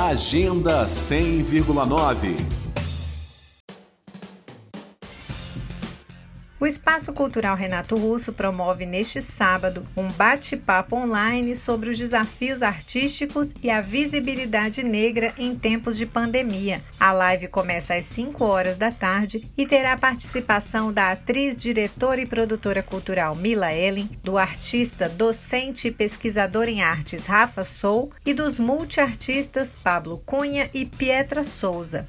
Agenda 100,9 O Espaço Cultural Renato Russo promove neste sábado um bate-papo online sobre os desafios artísticos e a visibilidade negra em tempos de pandemia. A live começa às 5 horas da tarde e terá a participação da atriz, diretora e produtora cultural Mila Ellen, do artista, docente e pesquisador em artes Rafa Sou e dos multiartistas Pablo Cunha e Pietra Souza.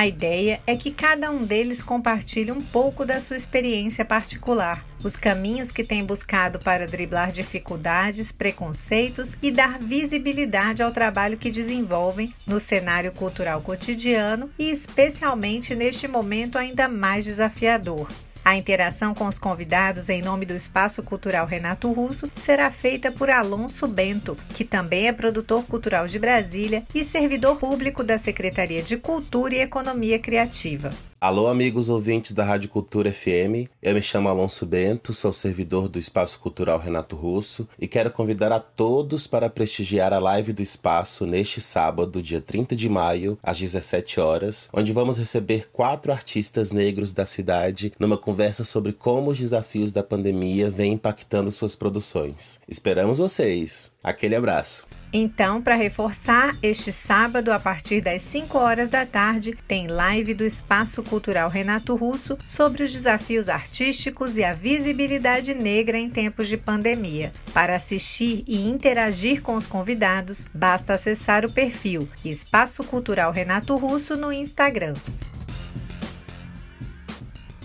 A ideia é que cada um deles compartilhe um pouco da sua experiência particular, os caminhos que tem buscado para driblar dificuldades, preconceitos e dar visibilidade ao trabalho que desenvolvem no cenário cultural cotidiano e especialmente neste momento ainda mais desafiador. A interação com os convidados em nome do Espaço Cultural Renato Russo será feita por Alonso Bento, que também é produtor cultural de Brasília e servidor público da Secretaria de Cultura e Economia Criativa. Alô, amigos ouvintes da Rádio Cultura FM. Eu me chamo Alonso Bento, sou servidor do Espaço Cultural Renato Russo e quero convidar a todos para prestigiar a live do espaço neste sábado, dia 30 de maio, às 17 horas, onde vamos receber quatro artistas negros da cidade numa conversa sobre como os desafios da pandemia vêm impactando suas produções. Esperamos vocês! Aquele abraço! Então, para reforçar, este sábado, a partir das 5 horas da tarde, tem live do Espaço Cultural Renato Russo sobre os desafios artísticos e a visibilidade negra em tempos de pandemia. Para assistir e interagir com os convidados, basta acessar o perfil Espaço Cultural Renato Russo no Instagram.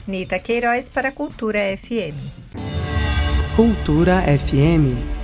Nita Queiroz para Cultura FM. Cultura FM